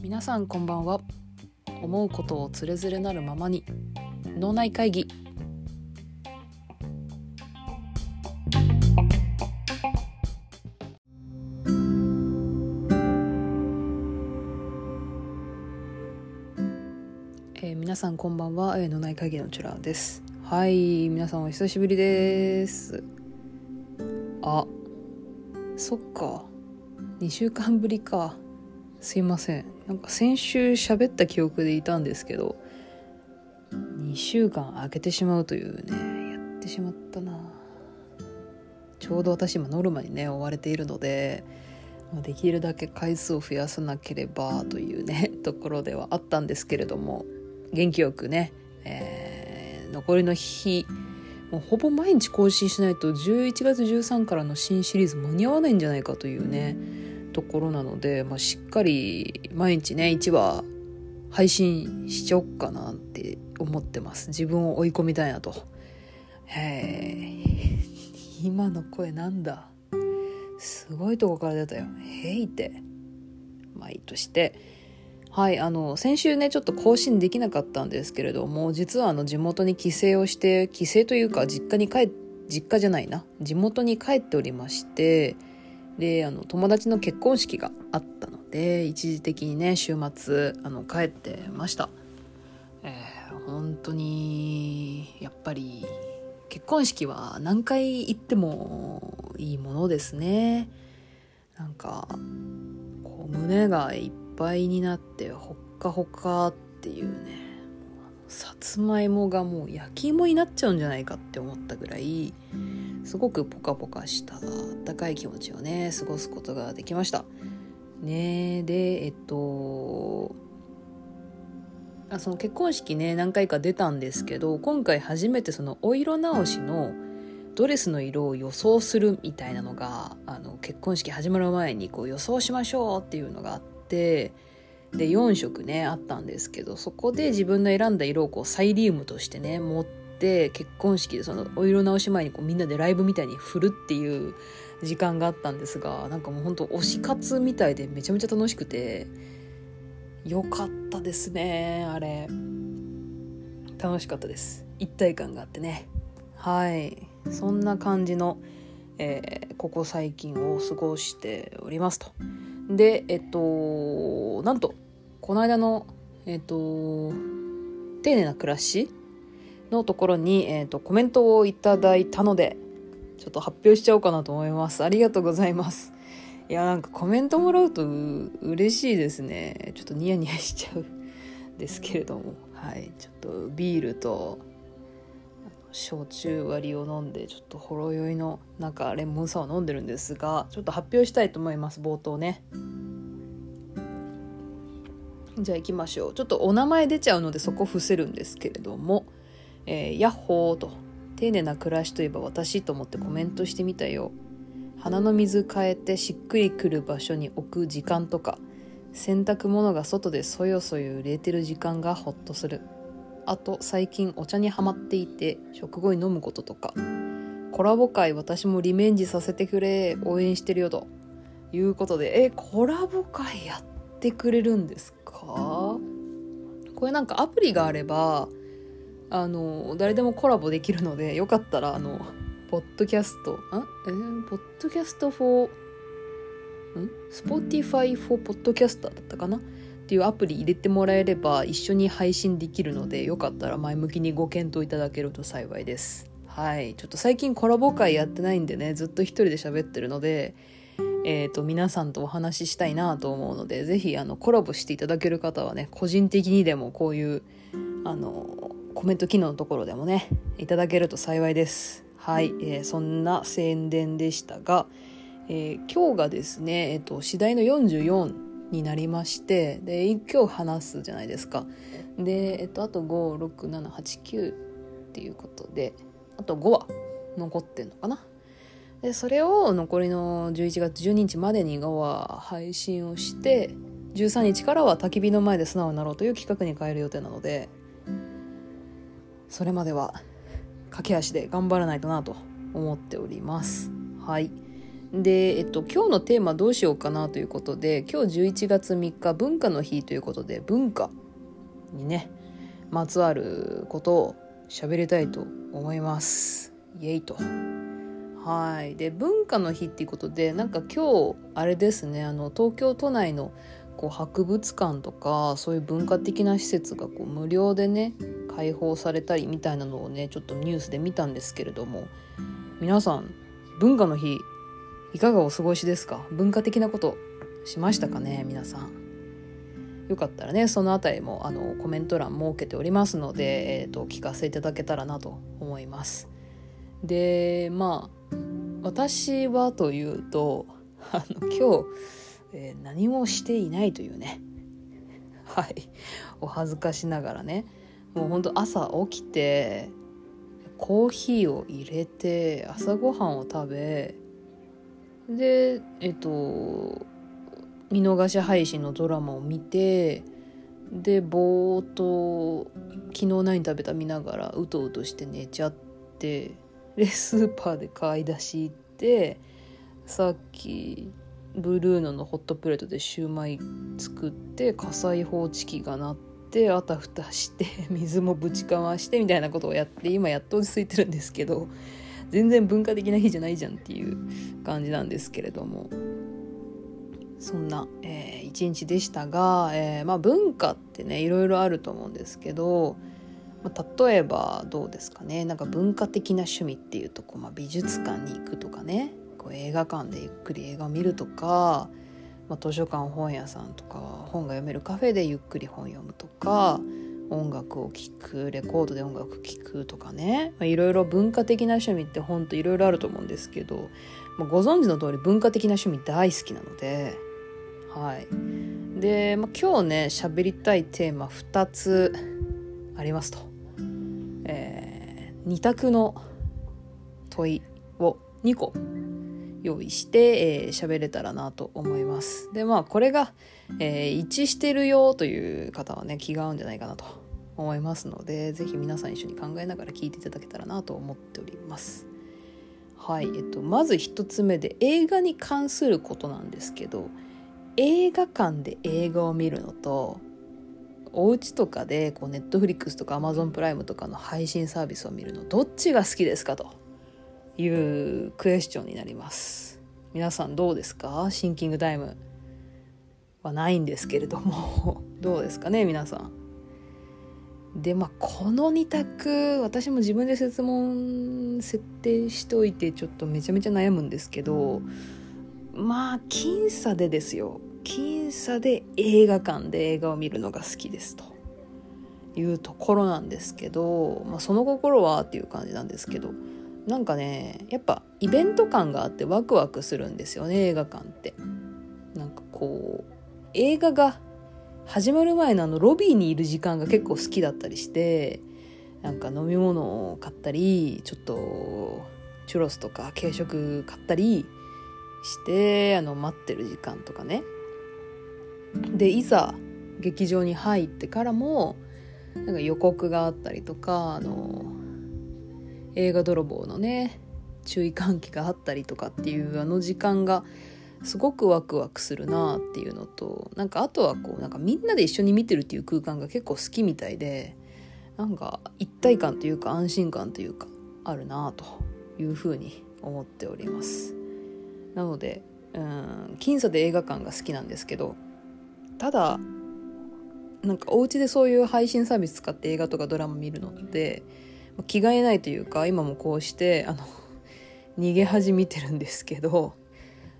皆さんこんばんは。思うことをつれづれなるままに脳内会議。えー皆さんこんばんは、えー、脳内会議のチュラです。はい皆さんお久しぶりです。あそっか。2週間ぶりか。すいません。なんか先週喋った記憶でいたんですけど2週間空けてしまうというねやってしまったな。ちょうど私今ノルマにね追われているのでできるだけ回数を増やさなければというね ところではあったんですけれども元気よくね、えー残りの日もうほぼ毎日更新しないと11月13からの新シリーズ間に合わないんじゃないかというねところなので、まあ、しっかり毎日ね1話配信しちゃおっかなって思ってます。自分を追い込みたいなと。へえ 今の声なんだ。すごいとこから出たよ「へい」って。まあいいとしてはいあの先週ねちょっと更新できなかったんですけれども実はあの地元に帰省をして帰省というか実家に帰実家じゃないな。地元に帰っておりましてであの友達の結婚式があったので一時的にね週末あの帰ってました、えー本当にやっぱり結婚式は何回行ってもいいものですね。なんかこう胸がいっぱい倍になってほっかほかっていうね。さつまいもがもう焼き芋になっちゃうんじゃないかって思ったぐらいすごくポカポカしたあったかい気持ちをね過ごすことができました。ねでえっとあその結婚式ね何回か出たんですけど今回初めてそのお色直しのドレスの色を予想するみたいなのがあの結婚式始まる前にこう予想しましょうっていうのがあってで4色ねあったんですけどそこで自分の選んだ色をこうサイリウムとしてね持って結婚式でそのお色直し前にこうみんなでライブみたいに振るっていう時間があったんですがなんかもうほんと推し活みたいでめちゃめちゃ楽しくてよかったですねあれ。楽しかったです。一体感があってね。はい。そんな感じの、えーここ最近を過ごしておりますとでえっとなんとこの間のえっと丁寧な暮らしのところに、えっとコメントをいただいたのでちょっと発表しちゃおうかなと思います。ありがとうございます。いやなんかコメントもらうと嬉しいですね。ちょっとニヤニヤしちゃうですけれども。はい。ちょっとビールと焼酎割りを飲んでちょっとほろ酔いの中レモンサワー飲んでるんですがちょっと発表したいと思います冒頭ね。じゃあ行きましょう。ちょっとお名前出ちゃうのでそこ伏せるんですけれども「えーヤッホー」と「丁寧な暮らしといえば私」と思ってコメントしてみたよ。鼻の水変えてしっくりくる場所に置く時間とか洗濯物が外でそよそよ揺れてる時間がホッとする。あと最近お茶にはまっていて食後に飲むこととか。コラボ会私もリベンジさせてくれ応援してるよと。いうことで。えコラボ会やってくれるんですか？これなんかアプリがあればあの誰でもコラボできるのでよかったらあのポッドキャストあ？え？ー、ポッドキャスト for ん？Spotify for ポッドキャスターだったかな？っていうアプリ入れてもらえれば一緒に配信できるのでよかったら前向きにご検討いただけると幸いです。はい。ちょっと最近コラボ会やってないんでねずっと一人で喋ってるのでえー、と皆さんとお話ししたいなと思うのでぜひあのコラボしていただける方はね個人的にでもこういうあのコメント機能のところでもねいただけると幸いです。はい、えーそんな宣伝でしたが、えー今日がですね、えっと次第の44になりましてで今日話すじゃないですか。で、えっとあと56789っていうことであと5話残ってんのかな。でそれを残りの11月12日までに5話配信をして13日からは焚き火の前で素直になろうという企画に変える予定なのでそれまでは駆け足で頑張らないとなと思っております。はい。で、えっと、今日のテーマどうしようかなということで今日11月3日文化の日ということで文化にねまつわることを喋りたいと思います。イエイと。はい。で文化の日っていうことでなんか今日あれですねあの東京都内のこう博物館とかそういう文化的な施設がこう無料でね開放されたりみたいなのをねちょっとニュースで見たんですけれども皆さん文化の日いかがお過ごしですか？文化的なこと。しましたかね？皆さん。よかったらねそのあたりもあのコメント欄設けておりますので、えーと、と聞かせていただけたらなと思います。でまあ私はというとあの今日えー、何もしていないというね。はい。お恥ずかしながらね。もうほんと朝起きてコーヒーを入れて朝ごはんを食べでえっと見逃し配信のドラマを見てでぼーっと昨日何食べた見ながらうとうとして寝ちゃってでスーパーで買い出し行ってさっきブルーノのホットプレートでシューマイ作って火災報知器が鳴ってあたふたして水もぶちかましてみたいなことをやって今やっと落ち着いてるんですけど全然文化的な日じゃないじゃんっていう感じなんですけれども。そんな、えー、一日でしたが、えー、まあ、文化ってねいろいろあると思うんですけど、まあ、例えばどうですかね。なんか文化的な趣味っていうとこ、まあ、美術館に行くとかね。こう映画館でゆっくり映画を見るとか、まあ、図書館本屋さんとか本が読めるカフェでゆっくり本読むとか音楽を聴くレコードで音楽聴くとかね。いろいろ文化的な趣味ってほんといろいろあると思うんですけど、まあ、ご存知の通り文化的な趣味大好きなのではい。で、まあ、今日ね喋りたいテーマ2つありますと、えー、2択の問いを2個。用意して喋、えー、れたらなと思います。でまあこれが、えー、一致してるよという方はね気が合うんじゃないかなと思いますので是非皆さん一緒に考えながら聞いていただけたらなと思っております。はい、えっと、まず1つ目で映画に関することなんですけど映画館で映画を見るのとお家とかでこうネットフリックスとかアマゾンプライムとかの配信サービスを見るのどっちが好きですかというクエスチョンになります。皆さんどうですか？シンキングタイムはないんですけれども。どうですかね？皆さん。でまあこの2択私も自分で設問設定しといてちょっとめちゃめちゃ悩むんですけどまあ僅差でですよ。僅差で映画館で映画を見るのが好きですと。いうところなんですけど、まあ、その心は？っていう感じなんですけど。なんかねやっぱイベント感があってワクワクするんですよね映画館って。なんかこう映画が始まる前のあのロビーにいる時間が結構好きだったりしてなんか飲み物を買ったりちょっとチュロスとか軽食買ったりしてあの待ってる時間とかね。でいざ劇場に入ってからもなんか予告があったりとかあの映画泥棒のね注意喚起があったりとかっていうあの時間がすごくワクワクするなっていうのとなんかあとはこうなんかみんなで一緒に見てるっていう空間が結構好きみたいでなんか一体感というか安心感というかあるなというふうに思っております。なのでうん僅差で映画館が好きなんですけどただなんかお家でそういう配信サービス使って映画とかドラマ見るのって気がえないというか今もこうしてあの 逃げ恥見てるんですけど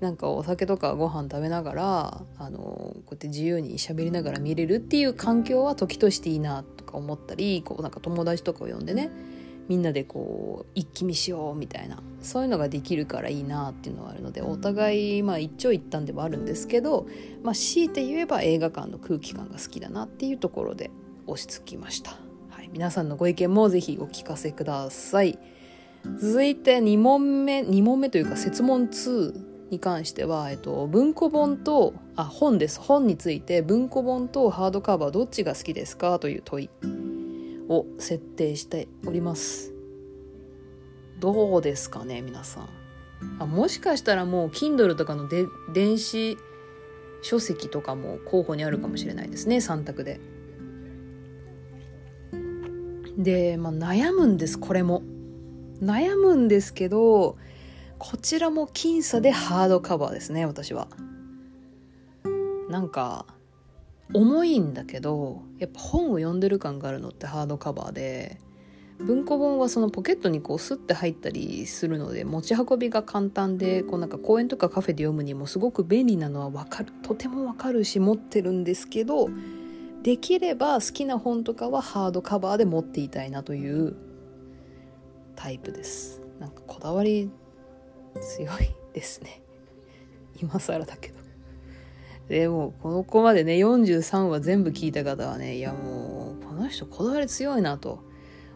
なんかお酒とかご飯食べながらあのこうやって自由に喋りながら見れるっていう環境は時としていいなとか思ったりこうなんか友達とかを呼んでねみんなでこう一気見しようみたいなそういうのができるからいいなっていうのはあるのでお互いまあ一長一短ではあるんですけど、まあ、強いて言えば映画館の空気感が好きだなっていうところで押し付きました。皆さんのご意見もぜひお聞かせください。続いて2問目2問目というか設問2に関しては、えっと、文庫本とあ本です。本について文庫本とハードカバーどっちが好きですか？という問いを設定しております。どうですかね皆さん。あもしかしたらもう Kindle とかので電子書籍とかも候補にあるかもしれないですね3択で。で、まあ、悩むんですこれも。悩むんですけどこちらも僅差でハードカバーですね私は。なんか重いんだけどやっぱ本を読んでる感があるのってハードカバーで文庫本はそのポケットにこうスッて入ったりするので持ち運びが簡単でこうなんか公園とかカフェで読むにもすごく便利なのはわかるとてもわかるし持ってるんですけどできれば好きな本とかはハードカバーで持っていたいなというタイプです。なんかこだわり強いですね。今更だけど。でもこの子までね43話全部聞いた方はねいやもうこの人こだわり強いなと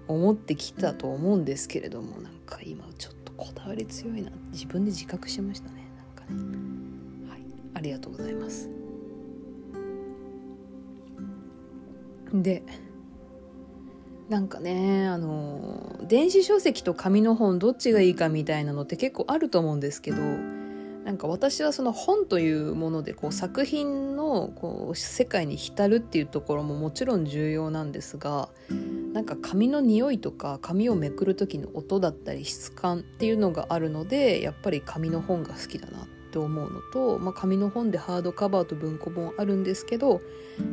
思ってきたと思うんですけれどもなんか今ちょっとこだわり強いな。自分で自覚しましたね。なんかね。はい。ありがとうございます。でなんかねあの電子書籍と紙の本どっちがいいかみたいなのって結構あると思うんですけどなんか私はその本というものでこう作品のこう世界に浸るっていうところももちろん重要なんですがなんか紙の匂いとか紙をめくる時の音だったり質感っていうのがあるのでやっぱり紙の本が好きだなって思うのと、まあ、紙の本でハードカバーと文庫本あるんですけど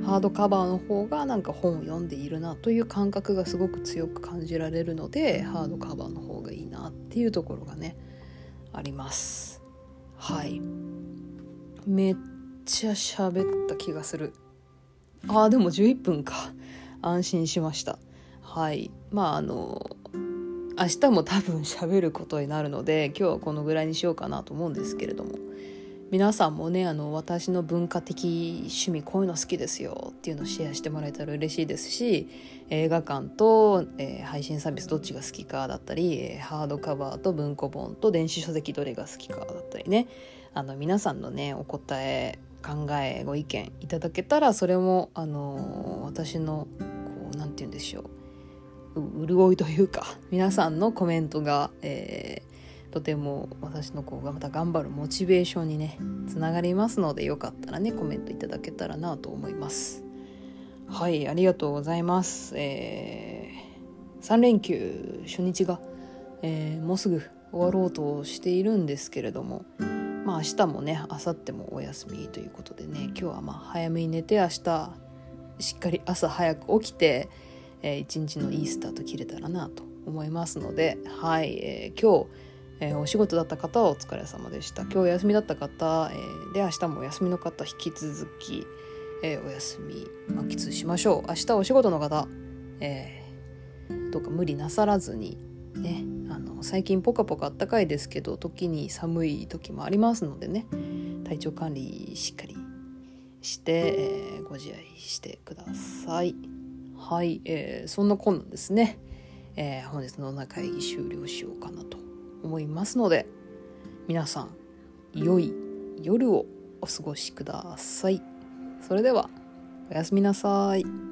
ハードカバーの方がなんか本を読んでいるなという感覚がすごく強く感じられるのでハードカバーの方がいいなっていうところがねあります。はい。めっちゃ喋った気がする。あーでも11分か。安心しました。はい。まああの明日も多分喋ることになるので今日はこのぐらいにしようかなと思うんですけれども。皆さんもねあの私の文化的趣味こういうの好きですよっていうのをシェアしてもらえたら嬉しいですし映画館と、えー、配信サービスどっちが好きかだったりハードカバーと文庫本と電子書籍どれが好きかだったりね。あの皆さんのねお答え考えご意見いただけたらそれもあの私のこう何て言うんでしょう。潤いというか皆さんのコメントが、えー、とても私の子がまた頑張るモチベーションにねつながりますのでよかったらねコメントいただけたらなと思います。はいありがとうございます。えー、3連休初日が、えー、もうすぐ終わろうとしているんですけれどもまあ明日もね明後日もお休みということでね今日はまあ早めに寝て明日しっかり朝早く起きて、えー、一日のいいスタート切れたらなと思いますのではい、えー、今日、えー、お仕事だった方はお疲れ様でした。今日お休みだった方、えー、で明日もお休みの方引き続き、えー、お休み満喫しましょう。明日お仕事の方、えー、どうか無理なさらずにねあの最近ポカポカあったかいですけど時に寒い時もありますのでね体調管理しっかりして、えー、ご自愛してください。はい、えー、そんなこんなんですね、えー、本日の中会議終了しようかなと思いますので皆さん良い夜をお過ごしくださいそれではおやすみなさい。